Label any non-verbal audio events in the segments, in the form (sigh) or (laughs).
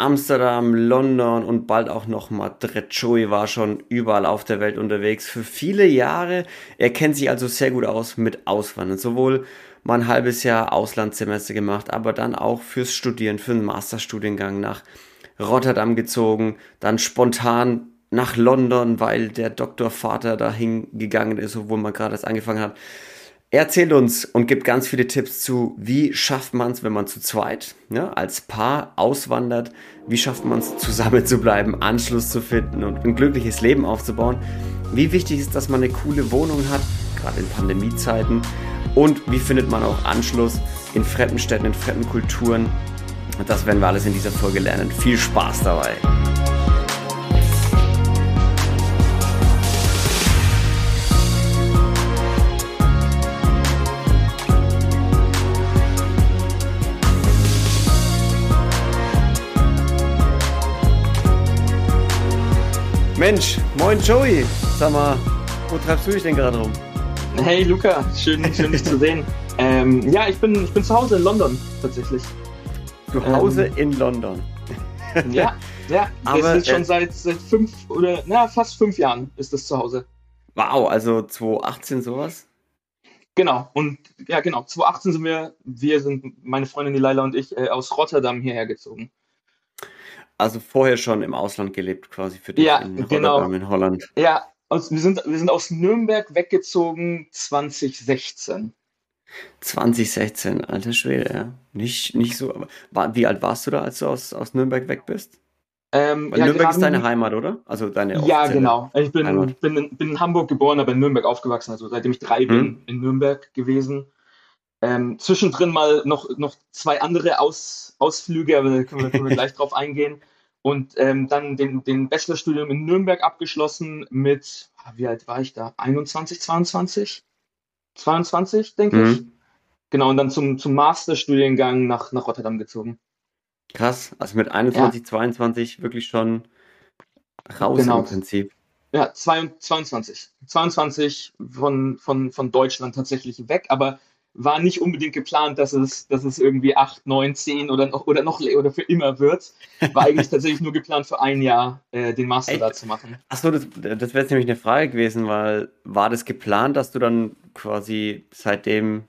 Amsterdam, London und bald auch noch Madrid. Joey war schon überall auf der Welt unterwegs für viele Jahre. Er kennt sich also sehr gut aus mit Auswandern. Sowohl mal ein halbes Jahr Auslandssemester gemacht, aber dann auch fürs Studieren, für einen Masterstudiengang nach Rotterdam gezogen, dann spontan nach London, weil der Doktorvater dahin gegangen ist, obwohl man gerade erst angefangen hat. Er erzählt uns und gibt ganz viele Tipps zu, wie schafft man es, wenn man zu zweit, ja, als Paar auswandert, wie schafft man es, zusammen zu bleiben, Anschluss zu finden und ein glückliches Leben aufzubauen. Wie wichtig ist, dass man eine coole Wohnung hat, gerade in Pandemiezeiten. Und wie findet man auch Anschluss in fremden Städten, in fremden Kulturen. Das werden wir alles in dieser Folge lernen. Viel Spaß dabei! Mensch, moin Joey. Sag mal, wo treibst du dich denn gerade rum? Hey Luca, schön, schön dich zu sehen. Ähm, ja, ich bin, ich bin zu Hause in London tatsächlich. Zu Hause ähm, in London. (laughs) ja, ja. Aber das ist schon äh, seit, seit fünf oder na, fast fünf Jahren ist das zu Hause. Wow, also 2018 sowas? Genau, und ja, genau. 2018 sind wir, wir sind, meine Freundin die und ich, äh, aus Rotterdam hierher gezogen. Also vorher schon im Ausland gelebt, quasi für dich ja, in genau. In Holland. Ja, aus, wir, sind, wir sind aus Nürnberg weggezogen 2016. 2016, alter Schwede, ja. Nicht, nicht so, aber war, wie alt warst du da, als du aus, aus Nürnberg weg bist? Ähm, ja, Nürnberg ist deine Heimat, oder? Also deine Ja, genau. Ich bin, bin, in, bin in Hamburg geboren, aber in Nürnberg aufgewachsen. Also seitdem ich drei hm. bin, in Nürnberg gewesen. Ähm, zwischendrin mal noch, noch zwei andere Aus, Ausflüge, aber da können wir, können wir gleich (laughs) drauf eingehen. Und ähm, dann den, den Bachelorstudium in Nürnberg abgeschlossen mit, ah, wie alt war ich da? 21, 22? 22, denke mhm. ich. Genau, und dann zum, zum Masterstudiengang nach, nach Rotterdam gezogen. Krass, also mit 21, ja. 22 wirklich schon raus genau. im Prinzip. Ja, 22. 22 von, von, von Deutschland tatsächlich weg, aber war nicht unbedingt geplant, dass es, dass es irgendwie 8, 9, 10 oder noch, oder noch oder für immer wird. War eigentlich (laughs) tatsächlich nur geplant für ein Jahr äh, den Master Echt? da zu machen. Achso, das, das wäre jetzt nämlich eine Frage gewesen, weil war das geplant, dass du dann quasi seitdem,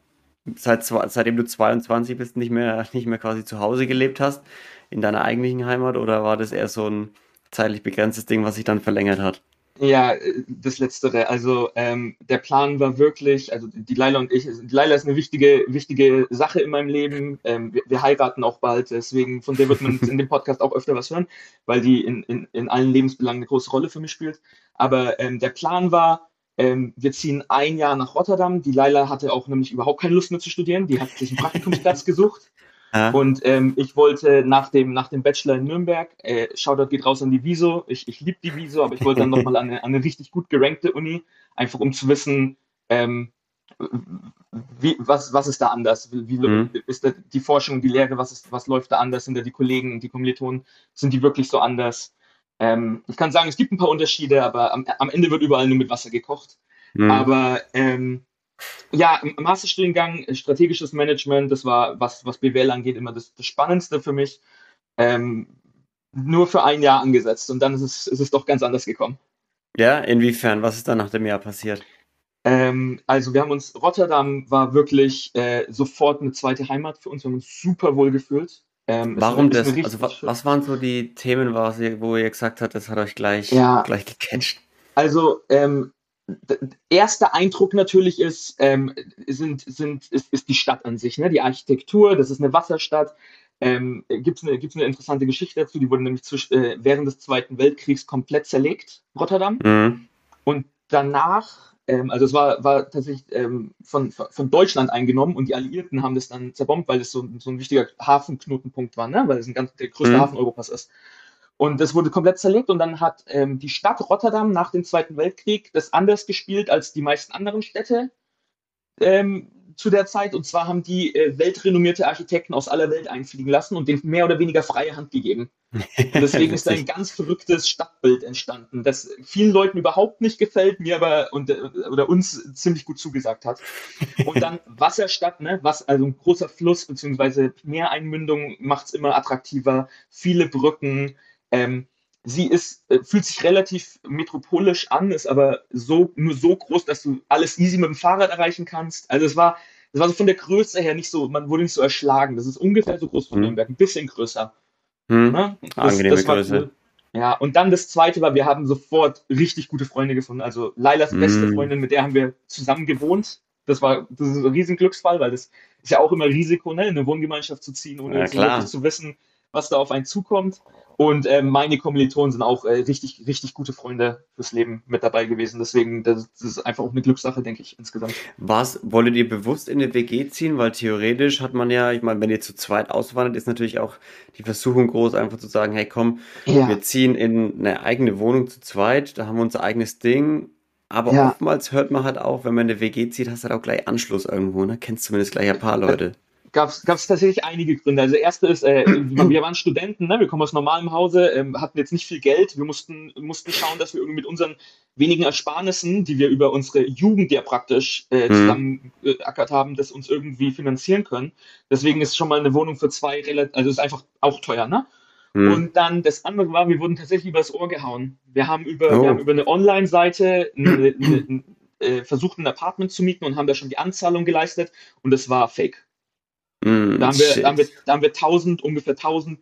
seit, seitdem du 22 bist, nicht mehr, nicht mehr quasi zu Hause gelebt hast, in deiner eigentlichen Heimat, oder war das eher so ein zeitlich begrenztes Ding, was sich dann verlängert hat? Ja, das Letztere. Also ähm, der Plan war wirklich, also die Laila und ich, die Laila ist eine wichtige, wichtige Sache in meinem Leben. Ähm, wir, wir, heiraten auch bald, deswegen von der wird man in dem Podcast auch öfter was hören, weil die in, in, in allen Lebensbelangen eine große Rolle für mich spielt. Aber ähm, der Plan war, ähm, wir ziehen ein Jahr nach Rotterdam. Die Laila hatte auch nämlich überhaupt keine Lust mehr zu studieren. Die hat sich einen Praktikumsplatz (laughs) gesucht. Ja. Und ähm, ich wollte nach dem, nach dem Bachelor in Nürnberg, äh, Shoutout geht raus an die Viso, ich, ich liebe die Viso, aber ich wollte dann nochmal an eine, an eine richtig gut gerankte Uni, einfach um zu wissen, ähm, wie, was, was ist da anders? Wie mhm. ist da die Forschung, die Lehre, was, ist, was läuft da anders? Sind da die Kollegen und die Kommilitonen, sind die wirklich so anders? Ähm, ich kann sagen, es gibt ein paar Unterschiede, aber am, am Ende wird überall nur mit Wasser gekocht. Mhm. Aber ähm, ja, Masterstudiengang äh, strategisches Management, das war, was, was BWL angeht, immer das, das Spannendste für mich. Ähm, nur für ein Jahr angesetzt und dann ist es, ist es doch ganz anders gekommen. Ja, inwiefern? Was ist dann nach dem Jahr passiert? Ähm, also wir haben uns, Rotterdam war wirklich äh, sofort eine zweite Heimat für uns, wir haben uns super wohl gefühlt. Ähm, Warum das? Also was, was, waren so die Themen, wo ihr gesagt habt, das hat euch gleich, ja, gleich gecatcht? Also ähm, erster Eindruck natürlich ist, ähm, sind, sind, ist, ist die Stadt an sich, ne? die Architektur, das ist eine Wasserstadt. Ähm, Gibt es eine, gibt's eine interessante Geschichte dazu, die wurde nämlich zwisch, äh, während des Zweiten Weltkriegs komplett zerlegt, Rotterdam. Mhm. Und danach, ähm, also es war, war tatsächlich ähm, von, von Deutschland eingenommen und die Alliierten haben das dann zerbombt, weil es so, so ein wichtiger Hafenknotenpunkt war, ne? weil es ein ganz, der größte mhm. Hafen Europas ist. Und das wurde komplett zerlegt und dann hat ähm, die Stadt Rotterdam nach dem Zweiten Weltkrieg das anders gespielt als die meisten anderen Städte ähm, zu der Zeit. Und zwar haben die äh, weltrenommierte Architekten aus aller Welt einfliegen lassen und denen mehr oder weniger freie Hand gegeben. (laughs) Und deswegen ist da ein ganz verrücktes Stadtbild entstanden, das vielen Leuten überhaupt nicht gefällt, mir aber und, oder uns ziemlich gut zugesagt hat. Und dann (laughs) Wasserstadt, ne, was, also ein großer Fluss beziehungsweise Meereinmündung macht es immer attraktiver, viele Brücken. Ähm, sie ist, äh, fühlt sich relativ metropolisch an, ist aber so, nur so groß, dass du alles easy mit dem Fahrrad erreichen kannst. Also es war, es war so von der Größe her nicht so, man wurde nicht so erschlagen. Das ist ungefähr so groß wie mhm. Nürnberg, ein bisschen größer. Hm. Ja, das, Angenehme das Größe. Cool. Ja, und dann das zweite war, wir haben sofort richtig gute Freunde gefunden. Also Lailas beste mm. Freundin, mit der haben wir zusammen gewohnt. Das war das ist ein riesen Glücksfall, weil das ist ja auch immer Risiko, ne, in eine Wohngemeinschaft zu ziehen, ohne ja, zu wissen, was da auf einen zukommt. Und äh, meine Kommilitonen sind auch äh, richtig, richtig gute Freunde fürs Leben mit dabei gewesen. Deswegen, das, das ist einfach auch eine Glückssache, denke ich, insgesamt. Was, wolltet ihr bewusst in eine WG ziehen? Weil theoretisch hat man ja, ich meine, wenn ihr zu zweit auswandert, ist natürlich auch die Versuchung groß, einfach zu sagen, hey komm, ja. wir ziehen in eine eigene Wohnung zu zweit, da haben wir unser eigenes Ding. Aber ja. oftmals hört man halt auch, wenn man eine WG zieht, hast du halt auch gleich Anschluss irgendwo, ne? Kennst zumindest gleich ein paar Leute gab es tatsächlich einige Gründe. Also erste ist, äh, wir waren Studenten, ne? wir kommen aus normalem Hause, ähm, hatten jetzt nicht viel Geld. Wir mussten, mussten schauen, dass wir irgendwie mit unseren wenigen Ersparnissen, die wir über unsere Jugend ja praktisch äh, mhm. zusammengeackert haben, das uns irgendwie finanzieren können. Deswegen ist schon mal eine Wohnung für zwei relativ, also ist einfach auch teuer, ne? Mhm. Und dann das andere war, wir wurden tatsächlich übers Ohr gehauen. Wir haben über, oh. wir haben über eine Online-Seite äh, versucht, ein Apartment zu mieten und haben da schon die Anzahlung geleistet und es war fake. Mm, da, haben wir, da, haben wir, da haben wir 1000, ungefähr 1000,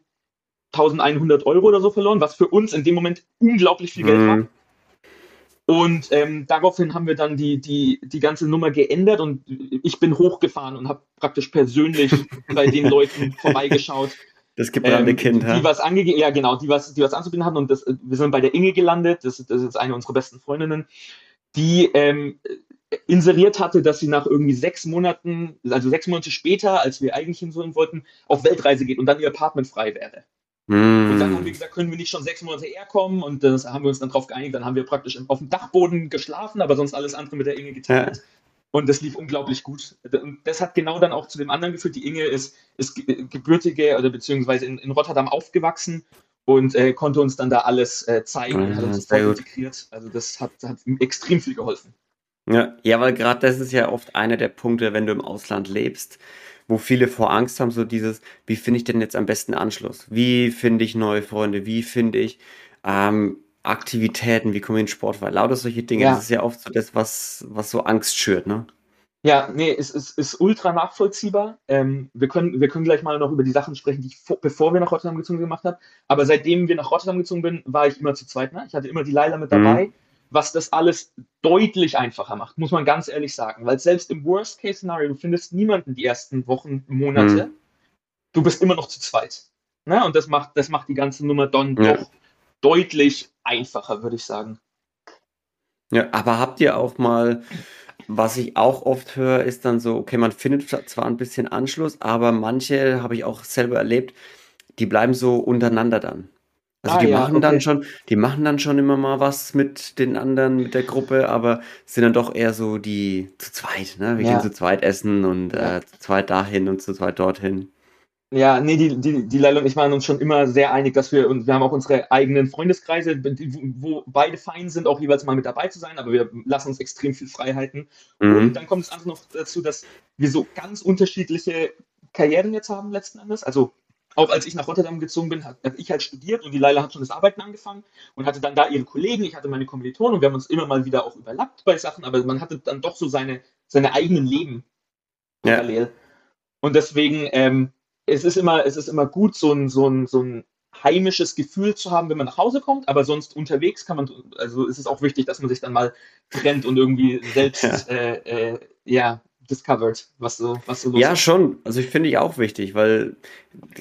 1100 Euro oder so verloren, was für uns in dem Moment unglaublich viel Geld mm. war. Und ähm, daraufhin haben wir dann die, die, die ganze Nummer geändert und ich bin hochgefahren und habe praktisch persönlich (laughs) bei den Leuten vorbeigeschaut. Das gebrannte ähm, Kind, die, die was angegeben, ja genau, die was, die was anzubieten hatten und das, wir sind bei der Inge gelandet, das, das ist jetzt eine unserer besten Freundinnen, die ähm, inseriert hatte, dass sie nach irgendwie sechs Monaten, also sechs Monate später, als wir eigentlich hinsollen wollten, auf Weltreise geht und dann ihr Apartment frei wäre. Mm. Und dann haben wir gesagt, können wir nicht schon sechs Monate eher kommen und das haben wir uns dann drauf geeinigt. Dann haben wir praktisch auf dem Dachboden geschlafen, aber sonst alles andere mit der Inge geteilt. Ja. Und das lief unglaublich gut. Und das hat genau dann auch zu dem anderen geführt. Die Inge ist, ist gebürtige oder beziehungsweise in, in Rotterdam aufgewachsen und äh, konnte uns dann da alles äh, zeigen und hat uns das integriert. Also das hat, hat extrem viel geholfen. Ja, ja, weil gerade das ist ja oft einer der Punkte, wenn du im Ausland lebst, wo viele vor Angst haben, so dieses, wie finde ich denn jetzt am besten Anschluss? Wie finde ich neue Freunde? Wie finde ich ähm, Aktivitäten? Wie komme ich in Sport? Weil lauter solche Dinge, ja. das ist ja oft so das, was, was so Angst schürt, ne? Ja, nee, es ist, ist, ultra nachvollziehbar. Ähm, wir, können, wir können gleich mal noch über die Sachen sprechen, die ich vor, bevor wir nach Rotterdam gezogen gemacht haben. Aber seitdem wir nach Rotterdam gezogen bin, war ich immer zu zweit. Ne? Ich hatte immer die Leila mit dabei. Mhm was das alles deutlich einfacher macht, muss man ganz ehrlich sagen. Weil selbst im Worst-Case-Szenario, du findest niemanden die ersten Wochen, Monate, mhm. du bist immer noch zu zweit. Ne? Und das macht, das macht die ganze Nummer dann ja. doch deutlich einfacher, würde ich sagen. Ja, aber habt ihr auch mal, was ich auch oft höre, ist dann so, okay, man findet zwar ein bisschen Anschluss, aber manche habe ich auch selber erlebt, die bleiben so untereinander dann. Also ah, die ja, machen okay. dann schon, die machen dann schon immer mal was mit den anderen, mit der Gruppe, aber sind dann doch eher so die zu zweit, ne? Wir ja. gehen zu zweit essen und ja. äh, zu zweit dahin und zu zweit dorthin. Ja, nee, die, die, die Leila und ich waren uns schon immer sehr einig, dass wir, und wir haben auch unsere eigenen Freundeskreise, wo beide fein sind, auch jeweils mal mit dabei zu sein, aber wir lassen uns extrem viel Freiheiten. Mhm. Und dann kommt es einfach noch dazu, dass wir so ganz unterschiedliche Karrieren jetzt haben letzten Endes. Also auch als ich nach Rotterdam gezogen bin, habe ich halt studiert und die Leila hat schon das Arbeiten angefangen und hatte dann da ihre Kollegen, ich hatte meine Kommilitonen und wir haben uns immer mal wieder auch überlappt bei Sachen, aber man hatte dann doch so seine, seine eigenen Leben parallel. Ja. Und deswegen, ähm, es ist immer, es ist immer gut, so ein, so ein, so ein heimisches Gefühl zu haben, wenn man nach Hause kommt, aber sonst unterwegs kann man, also ist es auch wichtig, dass man sich dann mal trennt und irgendwie selbst ja, äh, äh, ja discovered, was so, was so Ja, ist. schon. Also ich finde ich auch wichtig, weil,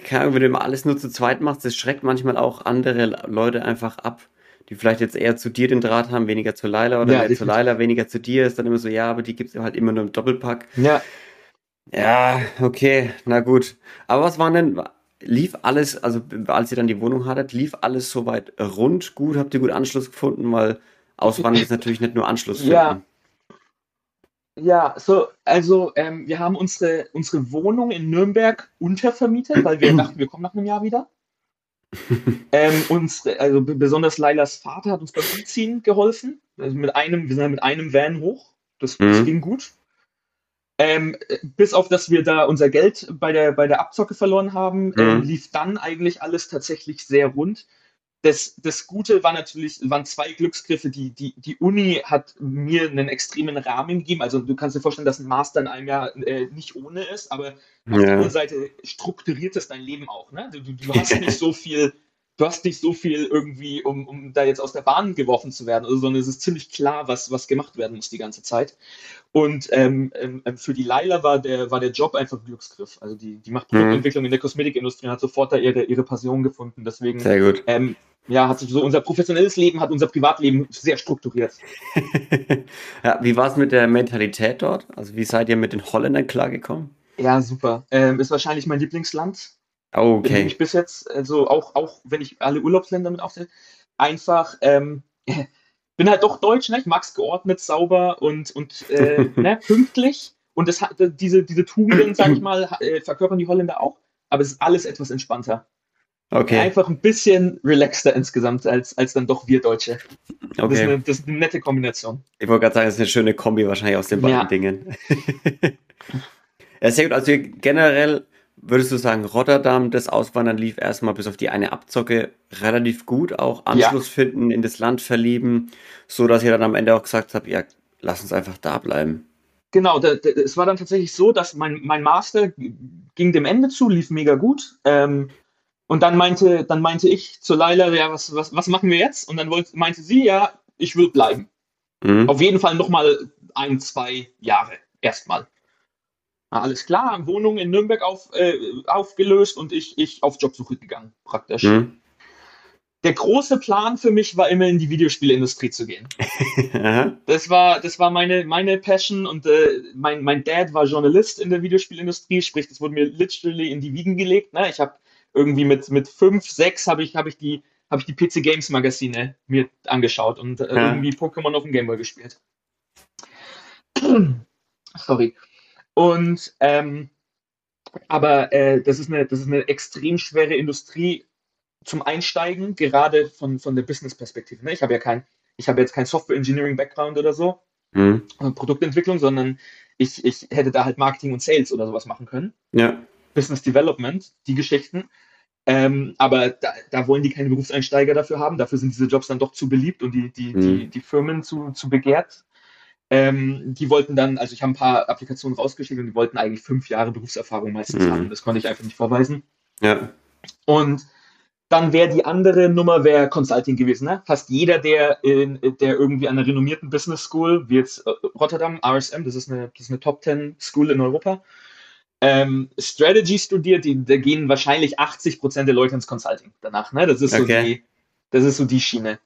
keine Ahnung, wenn du immer alles nur zu zweit machst, das schreckt manchmal auch andere Leute einfach ab, die vielleicht jetzt eher zu dir den Draht haben, weniger zu Laila oder ja, zu Laila, weniger zu dir, ist dann immer so, ja, aber die gibt es halt immer nur im Doppelpack. Ja. Ja, okay, na gut. Aber was waren denn, lief alles, also als ihr dann die Wohnung hattet, lief alles soweit rund gut? Habt ihr gut Anschluss gefunden? Weil Auswandern ist natürlich nicht nur Anschluss finden. Ja, ja, so, also ähm, wir haben unsere, unsere Wohnung in Nürnberg untervermietet, weil wir dachten, wir kommen nach einem Jahr wieder. (laughs) ähm, uns, also besonders Lailas Vater hat uns beim Umziehen geholfen. Also mit einem, wir sind mit einem Van hoch. Das, das Mhm. ging gut. Ähm, äh, bis auf, dass wir da unser Geld bei der, bei der Abzocke verloren haben, ähm, Mhm. lief dann eigentlich alles tatsächlich sehr rund. Das, das Gute war natürlich, waren zwei Glücksgriffe. Die, die, die Uni hat mir einen extremen Rahmen gegeben. Also du kannst dir vorstellen, dass ein Master in einem Jahr äh, nicht ohne ist, aber auf der anderen Seite strukturiert es dein Leben auch. Ne? Du, du, du hast nicht so viel, du hast nicht so viel irgendwie, um, um da jetzt aus der Bahn geworfen zu werden, also, sondern es ist ziemlich klar, was, was gemacht werden muss die ganze Zeit. Und ähm, ähm, für die Laila war der, war der Job einfach ein Glücksgriff. Also die, die macht Mhm. Produktentwicklung in der Kosmetikindustrie und hat sofort da ihre, ihre Passion gefunden. Deswegen Sehr gut. ähm, ja, hat sich so unser professionelles Leben, hat unser Privatleben sehr strukturiert. (laughs) ja, wie war es mit der Mentalität dort? Also wie seid ihr mit den Holländern klargekommen? Ja, super. Ähm, ist wahrscheinlich mein Lieblingsland. Okay. ich bis jetzt, also auch, auch wenn ich alle Urlaubsländer mit aufzähle, einfach, ähm, (laughs) bin halt doch deutsch, ne? Ich mag's geordnet, sauber und, und äh, (laughs) ne? pünktlich. Und das hat diese, diese Tugenden, sag ich mal, äh, verkörpern die Holländer auch, aber es ist alles etwas entspannter. Okay. Einfach ein bisschen relaxter insgesamt als, als dann doch wir Deutsche. Das, ist Okay. eine, das ist eine nette Kombination. Ich wollte gerade sagen, das ist eine schöne Kombi wahrscheinlich aus den beiden Ja. Dingen. (laughs) ja, sehr gut. Also generell würdest du sagen, Rotterdam, das Auswandern lief erstmal bis auf die eine Abzocke relativ gut, auch Anschluss finden, in das Land verlieben, so dass ihr dann am Ende auch gesagt habt, ja, lass uns einfach da bleiben. Genau, da, da, es war dann tatsächlich so, dass mein, mein Master ging dem Ende zu, lief mega gut. Ähm, und dann meinte, dann meinte ich zu Laila, ja, was, was, was machen wir jetzt? Und dann wollte, meinte sie, ja, ich will bleiben. Mhm. Auf jeden Fall nochmal ein, zwei Jahre erstmal. Na, alles klar, Wohnung in Nürnberg auf, äh, aufgelöst und ich, ich auf Jobsuche gegangen, praktisch. Mhm. Der große Plan für mich war immer in die Videospielindustrie zu gehen. (laughs) Das war, das war meine, meine Passion und äh, mein, mein Dad war Journalist in der Videospielindustrie, sprich, das wurde mir literally in die Wiegen gelegt. Ne? Ich habe irgendwie mit, mit fünf, sechs habe ich, hab ich die, hab ich die PC Games Magazine mir angeschaut und äh, Ja. irgendwie Pokémon auf dem Gameboy gespielt. (clears throat) Sorry. Und ähm, aber äh, das ist eine, das ist eine extrem schwere Industrie zum Einsteigen, gerade von, von der Business-Perspektive. Ne? Ich habe ja kein, ich habe jetzt kein Software-Engineering-Background oder so, Mhm. Produktentwicklung, sondern ich, ich hätte da halt Marketing und Sales oder sowas machen können. Ja. Business Development, die Geschichten. Ähm, aber da, da wollen die keine Berufseinsteiger dafür haben. Dafür sind diese Jobs dann doch zu beliebt und die, die, Mhm. die, die Firmen zu, zu begehrt. Ähm, die wollten dann, also ich habe ein paar Applikationen rausgeschickt und die wollten eigentlich fünf Jahre Berufserfahrung meistens Mhm. haben. Das konnte ich einfach nicht vorweisen. Ja. Und dann wäre die andere Nummer wäre Consulting gewesen. Ne? Fast jeder, der, in, der irgendwie an einer renommierten Business School, wie jetzt äh, Rotterdam, RSM, das ist eine, das ist eine Top 10 School in Europa, ähm, Strategy studiert, die, da gehen wahrscheinlich 80 Prozent der Leute ins Consulting danach. Ne? Das, ist so Okay. die, das ist so die Schiene.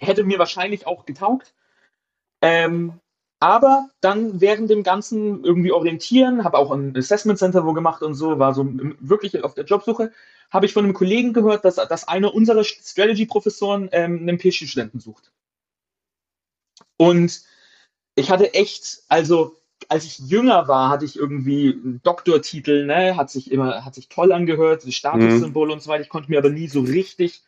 Hätte mir wahrscheinlich auch getaugt. Ähm, aber dann während dem Ganzen irgendwie orientieren, habe auch ein Assessment Center wo gemacht und so, war so wirklich auf der Jobsuche, habe ich von einem Kollegen gehört, dass, dass einer unserer Strategy-Professoren ähm, einen PhD-Studenten sucht. Und ich hatte echt, also als ich jünger war, hatte ich irgendwie einen Doktortitel, ne, hat sich immer, hat sich toll angehört, Statussymbol und so weiter. Ich konnte mir aber nie so richtig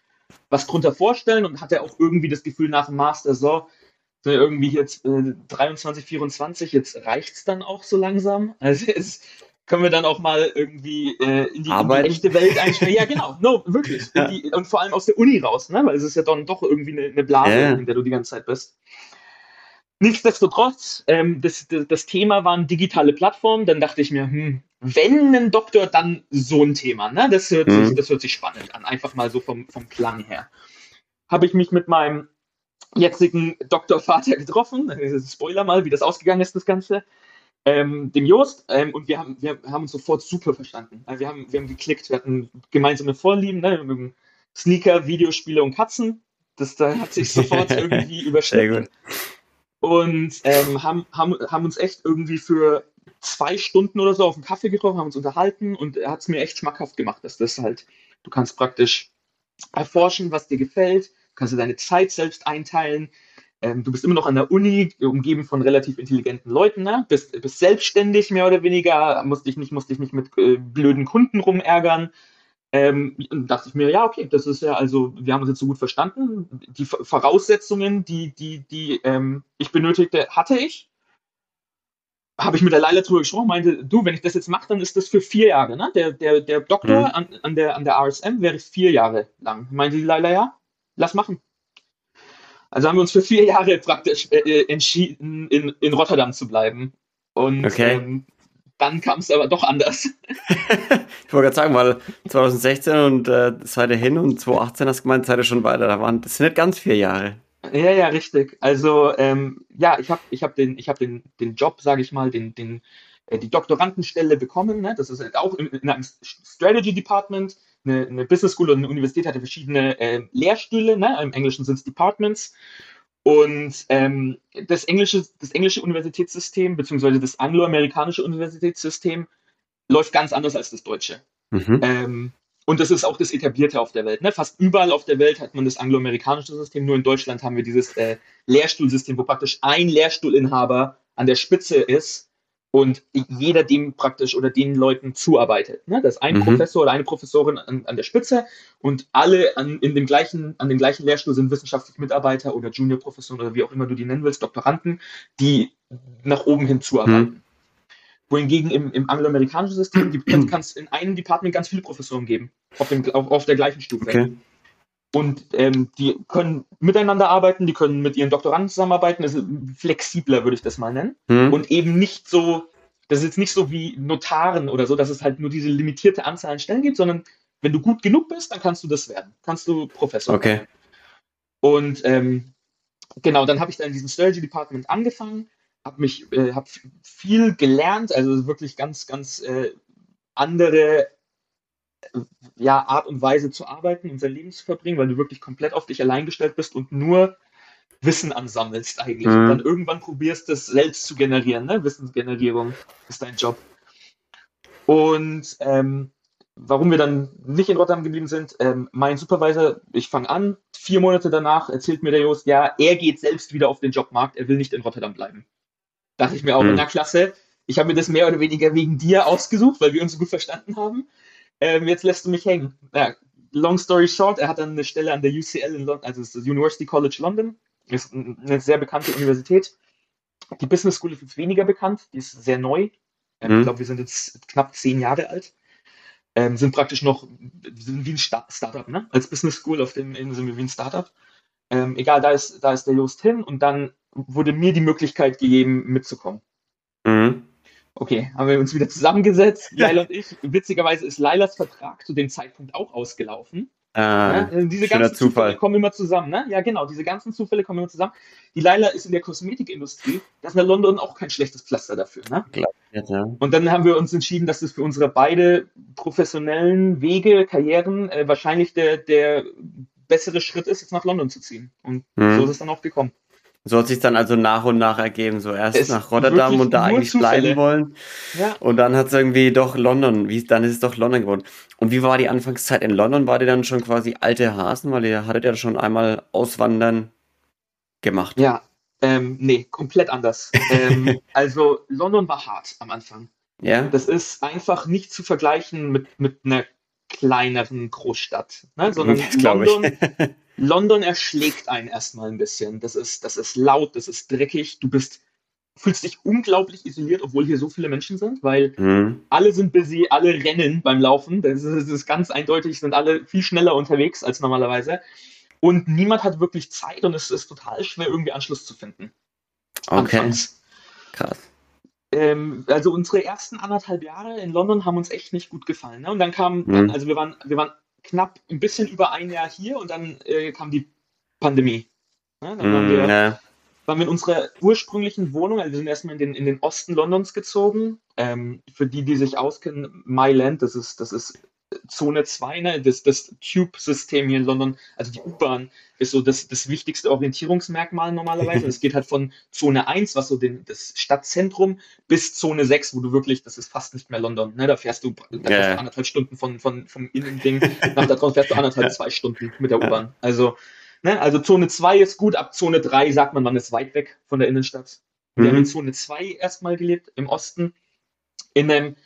was drunter vorstellen und hatte auch irgendwie das Gefühl nach dem Master, so, so irgendwie jetzt äh, 23, 24, jetzt reicht's dann auch so langsam. Also jetzt können wir dann auch mal irgendwie äh, in, die, in die echte Welt einsteigen. Ja, genau, no, wirklich. Ja. Die, und vor allem aus der Uni raus, ne? weil es ist ja dann doch irgendwie eine, eine Blase, Ja. in der du die ganze Zeit bist. Nichtsdestotrotz, ähm, das, das, das Thema waren digitale Plattformen. Dann dachte ich mir, hm, wenn ein Doktor, dann so ein Thema. Ne? Das, hört Mhm. sich, das hört sich spannend an, einfach mal so vom, vom Klang her. Habe ich mich mit meinem jetzigen Doktorvater getroffen. Äh, Spoiler mal, wie das ausgegangen ist, das Ganze. Ähm, dem Jost. Ähm, und wir haben, wir haben uns sofort super verstanden. Also wir, haben, wir haben geklickt, wir hatten gemeinsame Vorlieben, ne? Wir mögen Sneaker, Videospiele und Katzen. Das da hat sich sofort (laughs) irgendwie Sehr überschnitten gut. und ähm, haben, haben, haben uns echt irgendwie für zwei Stunden oder so auf einen Kaffee getroffen, haben uns unterhalten und er hat es mir echt schmackhaft gemacht, dass das halt, du kannst praktisch erforschen, was dir gefällt, kannst dir deine Zeit selbst einteilen, ähm, du bist immer noch an der Uni, umgeben von relativ intelligenten Leuten, ne? bist, bist selbstständig mehr oder weniger, musst dich nicht, musst dich nicht mit äh, blöden Kunden rumärgern. Ähm, dachte ich mir, ja, okay, das ist ja, also wir haben uns jetzt so gut verstanden. Die Voraussetzungen, die, die, die ähm, ich benötigte, hatte ich. Habe ich mit der Leila drüber gesprochen, meinte, du, wenn ich das jetzt mache, dann ist das für vier Jahre. Ne? Der, der, der Doktor mhm. an, an, der, an der RSM wäre vier Jahre lang. Meinte die Leila, ja, lass machen. Also haben wir uns für vier Jahre praktisch äh, äh entschieden, in, in Rotterdam zu bleiben. Und okay. ähm, dann kam es aber doch anders. (laughs) ich wollte gerade sagen, weil 2016 und äh, seid ihr hin und 2018 hast du gemeint, seid ihr schon weiter. Da waren das sind nicht ganz vier Jahre. Ja, ja, richtig. Also ähm, ja, ich habe ich hab den, ich hab den, den Job, sage ich mal, den, den, äh, die Doktorandenstelle bekommen. Ne? Das ist halt auch in, in einem Strategy Department. Eine, eine, Business School und eine Universität hatte verschiedene äh, Lehrstühle. Ne? Im Englischen sind es Departments. Und ähm, das, englische, das englische Universitätssystem, beziehungsweise das angloamerikanische Universitätssystem, läuft ganz anders als das deutsche. Mhm. Ähm, und das ist auch das etablierte auf der Welt. Ne? Fast überall auf der Welt hat man das angloamerikanische System. Nur in Deutschland haben wir dieses äh, Lehrstuhlsystem, wo praktisch ein Lehrstuhlinhaber an der Spitze ist und jeder dem praktisch oder den Leuten zuarbeitet. Ne? Das ist ein mhm. Professor oder eine Professorin an, an der Spitze und alle an, in dem gleichen, an dem gleichen Lehrstuhl sind wissenschaftliche Mitarbeiter oder Juniorprofessoren oder wie auch immer du die nennen willst, Doktoranden, die nach oben hin zuarbeiten. Mhm. Wohingegen im, im angloamerikanischen System die, (clears throat) kann es in einem Department ganz viele Professoren geben, auf, dem, auf, auf der gleichen Stufe. Okay. Und ähm, die können miteinander arbeiten, die können mit ihren Doktoranden zusammenarbeiten, also flexibler würde ich das mal nennen. Mhm. Und eben nicht so, das ist jetzt nicht so wie Notaren oder so, dass es halt nur diese limitierte Anzahl an Stellen gibt, sondern wenn du gut genug bist, dann kannst du das werden. Kannst du Professor okay. werden. Und ähm, genau, dann habe ich da in diesem Strategy Department angefangen, habe mich, äh, habe viel gelernt, also wirklich ganz, ganz äh, andere ja, Art und Weise zu arbeiten und sein Leben zu verbringen, weil du wirklich komplett auf dich allein gestellt bist und nur Wissen ansammelst eigentlich. Mhm. Und dann irgendwann probierst, das selbst zu generieren. Ne? Wissensgenerierung ist dein Job. Und ähm, warum wir dann nicht in Rotterdam geblieben sind, ähm, mein Supervisor, ich fange an, vier Monate danach erzählt mir der Jost, ja, er geht selbst wieder auf den Jobmarkt, er will nicht in Rotterdam bleiben. Dachte ich mir auch, mhm. in der Klasse, ich habe mir das mehr oder weniger wegen dir ausgesucht, weil wir uns so gut verstanden haben ähm, jetzt lässt du mich hängen. Ja, long story short, er hat dann eine Stelle an der UCL in London, also das University College London, ist eine sehr bekannte Universität. Die Business School ist jetzt weniger bekannt, die ist sehr neu. Ähm, mhm. Ich glaube, wir sind jetzt knapp zehn Jahre alt. Ähm, sind praktisch noch, sind wie ein Start Startup, ne? Als Business School auf dem sind wir wie ein Startup. Ähm, egal, da ist, da ist der Jost hin und dann wurde mir die Möglichkeit gegeben, mitzukommen. Mhm. Okay, haben wir uns wieder zusammengesetzt, Laila und ich. Witzigerweise ist Lailas Vertrag zu dem Zeitpunkt auch ausgelaufen. Ah, ja, also diese ganzen Zufall. Zufälle kommen immer zusammen, ne? Ja, genau, diese ganzen Zufälle kommen immer zusammen. Die Laila ist in der Kosmetikindustrie, das ist in London auch kein schlechtes Pflaster dafür, ne? Klar, ja. Und dann haben wir uns entschieden, dass das für unsere beide professionellen Wege, Karrieren äh, wahrscheinlich der, der bessere Schritt ist, jetzt nach London zu ziehen. Und mhm. so ist es dann auch gekommen. So hat sich dann also nach und nach ergeben. So erst es nach Rotterdam und da eigentlich Zufälle. bleiben wollen. Ja. Und dann hat es irgendwie doch London, wie, dann ist es doch London geworden. Und wie war die Anfangszeit in London? War die dann schon quasi alte Hasen? Weil ihr hattet ja schon einmal Auswandern gemacht. Ja, ähm, nee, komplett anders. ähm, (laughs) also London war hart am Anfang. Ja. Das ist einfach nicht zu vergleichen mit, mit einer kleineren Großstadt, ne? (laughs) sondern London, (laughs) London erschlägt einen erstmal ein bisschen. Das ist, das ist laut, das ist dreckig. Du bist, fühlst dich unglaublich isoliert, obwohl hier so viele Menschen sind, weil mhm. alle sind busy, alle rennen beim Laufen. Das ist, das ist ganz eindeutig, sind alle viel schneller unterwegs als normalerweise. Und niemand hat wirklich Zeit und es ist total schwer, irgendwie Anschluss zu finden. Okay. Anfangs. Krass. Ähm, also unsere ersten anderthalb Jahre in London haben uns echt nicht gut gefallen. Ne? Und dann kam, mhm. also wir waren, wir waren knapp ein bisschen über ein Jahr hier und dann äh, kam die Pandemie. Ne? Dann waren, mhm, wir, ja. waren wir in unserer ursprünglichen Wohnung, also wir sind erstmal in den, in den Osten Londons gezogen. Ähm, für die, die sich auskennen, Myland, das ist, das ist Zone 2, ne, das, das Tube-System hier in London, also die U-Bahn, ist so das, das wichtigste Orientierungsmerkmal normalerweise. (laughs) Es geht halt von Zone 1, was so den, das Stadtzentrum, bis Zone 6, wo du wirklich, das ist fast nicht mehr London, ne, da fährst du, da du anderthalb Stunden von, von, vom Innending, nach da draußen fährst du anderthalb, (laughs) zwei Stunden mit der U-Bahn. Also, ne, also Zone 2 ist gut, ab Zone 3 sagt man, man ist weit weg von der Innenstadt. Wir mhm. haben in Zone 2 erstmal gelebt, im Osten, in einem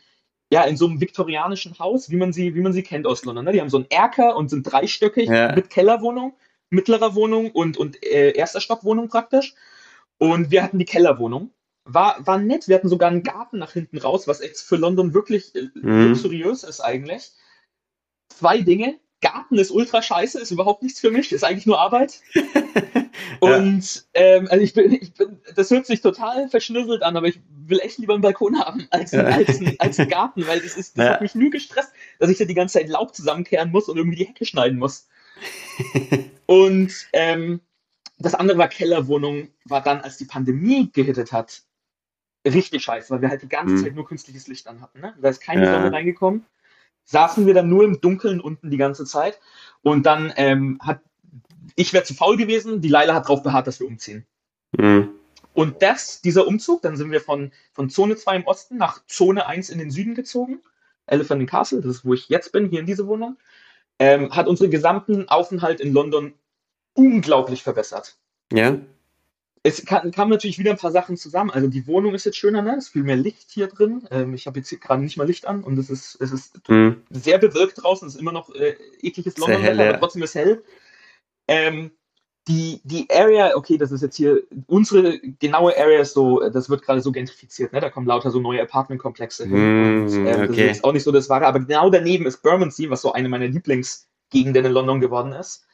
ja, in so einem viktorianischen Haus, wie man sie, wie man sie kennt aus London. Ne? Die haben so einen Erker und sind dreistöckig Ja. mit Kellerwohnung, mittlerer Wohnung und, und äh, erster Stockwohnung praktisch. Und wir hatten die Kellerwohnung. War, war nett. Wir hatten sogar einen Garten nach hinten raus, was jetzt für London wirklich äh, Mhm. luxuriös ist eigentlich. Zwei Dinge. Garten ist ultra scheiße, ist überhaupt nichts für mich, ist eigentlich nur Arbeit. (laughs) Und ähm, also ich bin, ich bin, das hört sich total verschnüsselt an, aber ich will echt lieber einen Balkon haben als, Ja. als, ein, als einen Garten, weil das, ist, das hat mich nur gestresst, dass ich da die ganze Zeit Laub zusammenkehren muss und irgendwie die Hecke schneiden muss. (laughs) und ähm, das andere war Kellerwohnung, war dann, als die Pandemie gehittet hat, richtig scheiße, weil wir halt die ganze Mhm. Zeit nur künstliches Licht an hatten. Ne? Da ist keine Ja. Sonne reingekommen. Saßen wir dann nur im Dunkeln unten die ganze Zeit. Und dann ähm, hat, ich wäre zu faul gewesen, die Leila hat darauf beharrt, dass wir umziehen. Mhm. Und das, dieser Umzug, dann sind wir von, von Zone 2 im Osten nach Zone 1 in den Süden gezogen. Elephant and Castle, das ist, wo ich jetzt bin, hier in dieser Wohnung, ähm, hat unseren gesamten Aufenthalt in London unglaublich verbessert. Ja. Es kam, kamen natürlich wieder ein paar Sachen zusammen. Also die Wohnung ist jetzt schöner, ne? Es ist viel mehr Licht hier drin. Ähm, ich habe jetzt gerade nicht mal Licht an und es ist, es ist Mhm. sehr bewölkt draußen. Es ist immer noch äh, ekliges London, hell, aber trotzdem ist hell. Ähm, die, die Area, okay, das ist jetzt hier, unsere genaue Area ist so, das wird gerade so gentrifiziert, ne? Da kommen lauter so neue Apartmentkomplexe hin. Mm, und, ähm, Das ist okay. jetzt auch nicht so das Wahre, aber genau daneben ist Bermondsey, was so eine meiner Lieblingsgegenden in London geworden ist.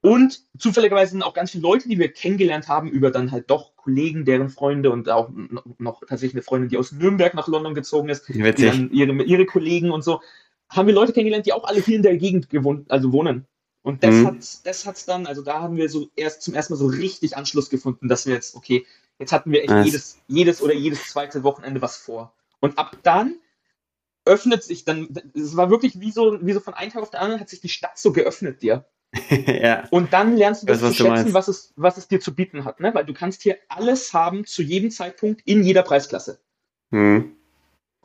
Und zufälligerweise sind auch ganz viele Leute, die wir kennengelernt haben, über dann halt doch Kollegen, deren Freunde und auch noch, tatsächlich eine Freundin, die aus Nürnberg nach London gezogen ist, die dann ihre, ihre Kollegen und so, haben wir Leute kennengelernt, die auch alle hier in der Gegend gewohnt, also wohnen. Und das Mhm. hat das hat's dann, also da haben wir so erst zum ersten Mal so richtig Anschluss gefunden, dass wir jetzt, okay, jetzt hatten wir echt Nice. jedes, jedes oder jedes zweite Wochenende was vor. Und ab dann öffnet sich dann, es war wirklich wie so, wie so von einem Tag auf den anderen hat sich die Stadt so geöffnet dir. (laughs) ja. Und dann lernst du das was zu schätzen, meinst. was es, was es dir zu bieten hat, ne? Weil du kannst hier alles haben zu jedem Zeitpunkt in jeder Preisklasse. Mhm.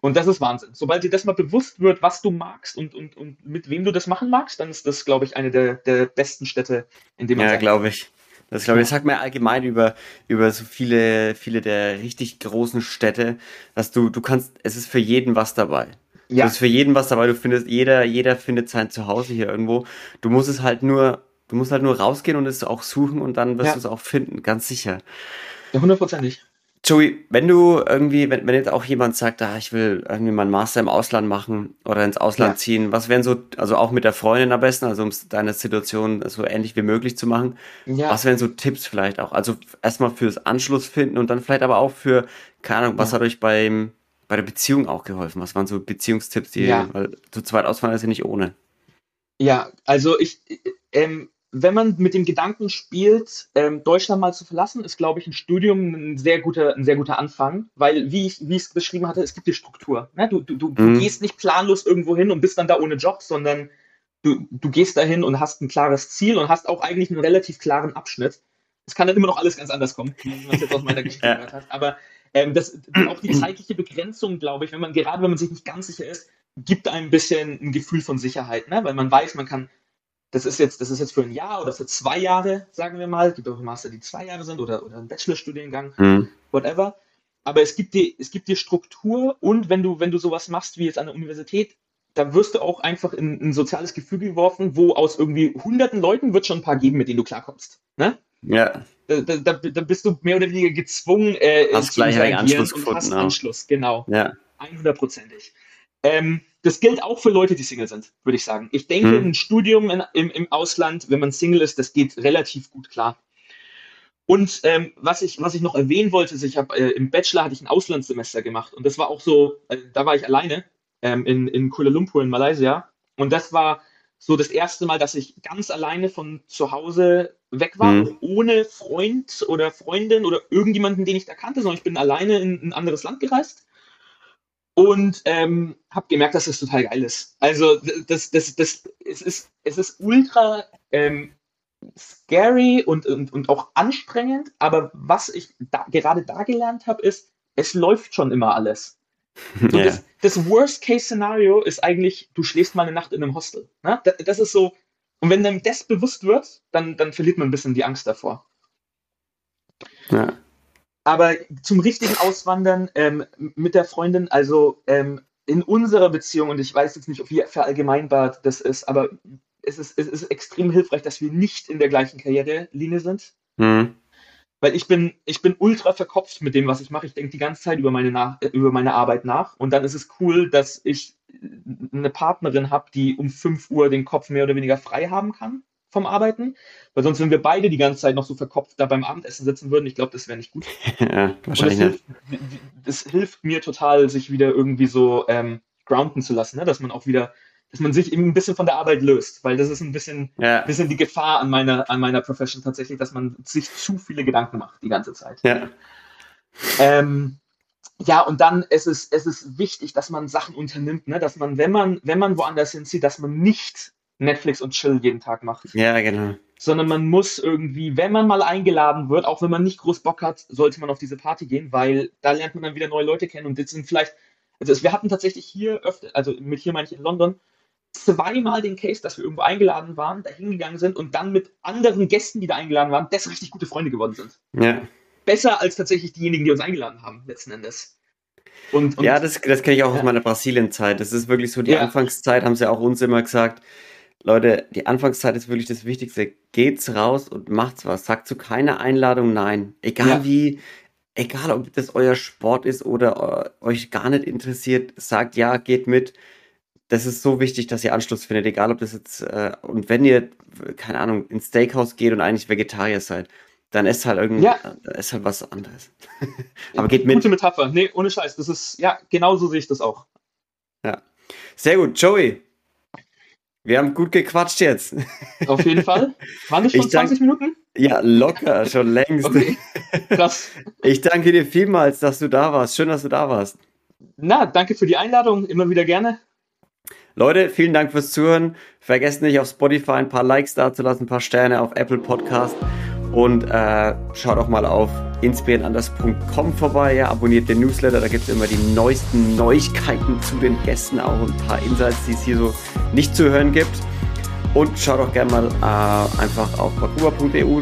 Und das ist Wahnsinn. Sobald dir das mal bewusst wird, was du magst und, und, und mit wem du das machen magst, dann ist das, glaube ich, eine der, der besten Städte, in denen man Ja, glaube ich. Das glaube ich, das sagt man allgemein über, über so viele, viele der richtig großen Städte, dass du, du kannst, es ist für jeden was dabei. Ja, Es ist für jeden was dabei. Du findest, jeder, jeder findet sein Zuhause hier irgendwo. Du musst es halt nur, du musst halt nur rausgehen und es auch suchen und dann wirst Ja. du es auch finden, ganz sicher. ja, hundertprozentig. Joey, wenn du irgendwie, wenn, wenn jetzt auch jemand sagt, ah, ich will irgendwie meinen Master im Ausland machen oder ins Ausland Ja. ziehen, was wären so, also auch mit der Freundin am besten, also um deine Situation so ähnlich wie möglich zu machen, Ja, was wären so Tipps vielleicht auch? Also erstmal fürs Anschluss finden und dann vielleicht aber auch für, keine Ahnung, was Ja. hat euch beim, bei der Beziehung auch geholfen? Was waren so Beziehungstipps, die, weil zu zweit ausfahren ist ja nicht ohne. ja, also ich, ähm, wenn man mit dem Gedanken spielt, ähm, Deutschland mal zu verlassen, ist, glaube ich, ein Studium ein sehr guter, ein sehr guter Anfang, weil, wie ich, wie ich es beschrieben hatte, es gibt die Struktur. Ne? Du, du, du, du Mhm. gehst nicht planlos irgendwo hin und bist dann da ohne Job, sondern du, du gehst dahin und hast ein klares Ziel und hast auch eigentlich einen relativ klaren Abschnitt. Es kann dann immer noch alles ganz anders kommen, wie man es jetzt aus meiner (laughs) Geschichte Ja. gehört hat. Aber ähm, das, auch die zeitliche Begrenzung, glaube ich, wenn man, gerade wenn man sich nicht ganz sicher ist, gibt einem ein bisschen ein Gefühl von Sicherheit, ne? weil man weiß, man kann das ist jetzt, das ist jetzt für ein Jahr oder für zwei Jahre, sagen wir mal. Es gibt auch Master, die zwei Jahre sind oder, oder ein Bachelorstudiengang, Mhm. whatever. Aber es gibt dir, es gibt dir Struktur und wenn du, wenn du sowas machst wie jetzt an der Universität, da wirst du auch einfach in ein soziales Gefüge geworfen, wo aus irgendwie hunderten Leuten wird schon ein paar geben, mit denen du klarkommst. Ne? Ja, Da, da, da bist du mehr oder weniger gezwungen, äh, Hast gleich einen Anschluss und gefunden, hast ja. Anschluss, genau. ja. 100%ig. Ähm, das gilt auch für Leute, die Single sind, würde ich sagen. Ich denke, Hm. ein Studium in, im, im Ausland, wenn man Single ist, das geht relativ gut klar. Und ähm, was, ich, was ich noch erwähnen wollte, ist, ich habe äh, im Bachelor hatte ich ein Auslandssemester gemacht und das war auch so, äh, da war ich alleine ähm, in, in Kuala Lumpur in Malaysia und das war so das erste Mal, dass ich ganz alleine von zu Hause weg war, Hm. ohne Freund oder Freundin oder irgendjemanden, den ich da kannte, sondern ich bin alleine in ein anderes Land gereist und ähm, habe gemerkt, dass das total geil ist. Also das, das, das, es ist, es ist ultra ähm, scary und, und, und auch anstrengend, aber was ich da, gerade da gelernt habe, ist, es läuft schon immer alles. Ja. das, das Worst-Case-Szenario ist eigentlich, du schläfst mal eine Nacht in einem Hostel. Ne? Das, das ist so, und wenn einem das bewusst wird, dann, dann verliert man ein bisschen die Angst davor. ja. Aber zum richtigen Auswandern ähm, mit der Freundin, also ähm, in unserer Beziehung, und ich weiß jetzt nicht, wie verallgemeinbar das ist, aber es ist, es ist extrem hilfreich, dass wir nicht in der gleichen Karrierelinie sind. Mhm. Weil ich bin, ich bin ultra verkopft mit dem, was ich mache. Ich denke die ganze Zeit über meine, nach, über meine Arbeit nach. Und dann ist es cool, dass ich eine Partnerin habe, die um 5 Uhr den Kopf mehr oder weniger frei haben kann vom Arbeiten. Weil sonst, wenn wir beide die ganze Zeit noch so verkopft da beim Abendessen sitzen würden, ich glaube, das wäre nicht gut. (laughs) ja, wahrscheinlich das hilft, das hilft, mir total, sich wieder irgendwie so ähm, grounden zu lassen, ne? dass man auch wieder dass man sich eben ein bisschen von der Arbeit löst, weil das ist ein bisschen, ja. bisschen die Gefahr an meiner, an meiner Profession tatsächlich, dass man sich zu viele Gedanken macht die ganze Zeit. Ja. Ähm, ja, und dann ist es, es ist wichtig, dass man Sachen unternimmt, ne? dass man, wenn man, wenn man woanders hinzieht, dass man nicht Netflix und Chill jeden Tag macht. Ja, genau. Sondern man muss irgendwie, wenn man mal eingeladen wird, auch wenn man nicht groß Bock hat, sollte man auf diese Party gehen, weil da lernt man dann wieder neue Leute kennen und das sind vielleicht, also wir hatten tatsächlich hier öfter, also mit hier meine ich in London, zweimal den Case, dass wir irgendwo eingeladen waren, da hingegangen sind und dann mit anderen Gästen, die da eingeladen waren, das richtig gute Freunde geworden sind. Ja. Besser als tatsächlich diejenigen, die uns eingeladen haben, letzten Endes. Und, und ja, das, das kenne ich auch ja. aus meiner Brasilien-Zeit. Das ist wirklich so, die ja. Anfangszeit haben sie auch uns immer gesagt, Leute, die Anfangszeit ist wirklich das Wichtigste. Geht's raus und macht's was. Sagt zu keiner Einladung nein. Egal ja. wie, egal ob das euer Sport ist oder euch gar nicht interessiert, sagt ja, geht mit das ist so wichtig, dass ihr Anschluss findet, egal ob das jetzt, äh, und wenn ihr, keine Ahnung, ins Steakhouse geht und eigentlich Vegetarier seid, dann ist halt irgendwie, ja. ist halt was anderes. (laughs) Aber geht mit. Gute Metapher. Nee, ohne Scheiß. Das ist, ja, genauso sehe ich das auch. Ja. Sehr gut. Joey. Wir haben gut gequatscht jetzt. Auf jeden Fall. Waren das schon ich 20 Minuten? Ja, locker, schon längst. Okay. Krass. Ich danke dir vielmals, dass du da warst. Schön, dass du da warst. Na, danke für die Einladung. Immer wieder gerne. Leute, vielen Dank fürs Zuhören. Vergesst nicht auf Spotify ein paar Likes dazulassen, ein paar Sterne auf Apple Podcast und äh, schaut auch mal auf inspirierendanders.com vorbei. Ja, abonniert den Newsletter, da gibt es immer die neuesten Neuigkeiten zu den Gästen, auch ein paar Insights, die es hier so nicht zu hören gibt. Und schaut auch gerne mal äh, einfach auf bakuba.eu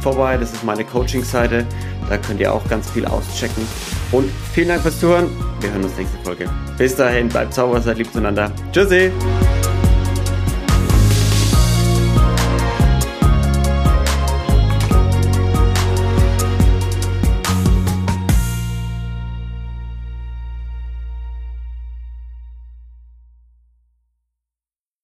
vorbei, das ist meine Coaching-Seite. Da könnt ihr auch ganz viel auschecken. Und vielen Dank fürs Zuhören. Wir hören uns nächste Folge. Bis dahin, bleibt sauber, seid lieb zueinander. Tschüssi!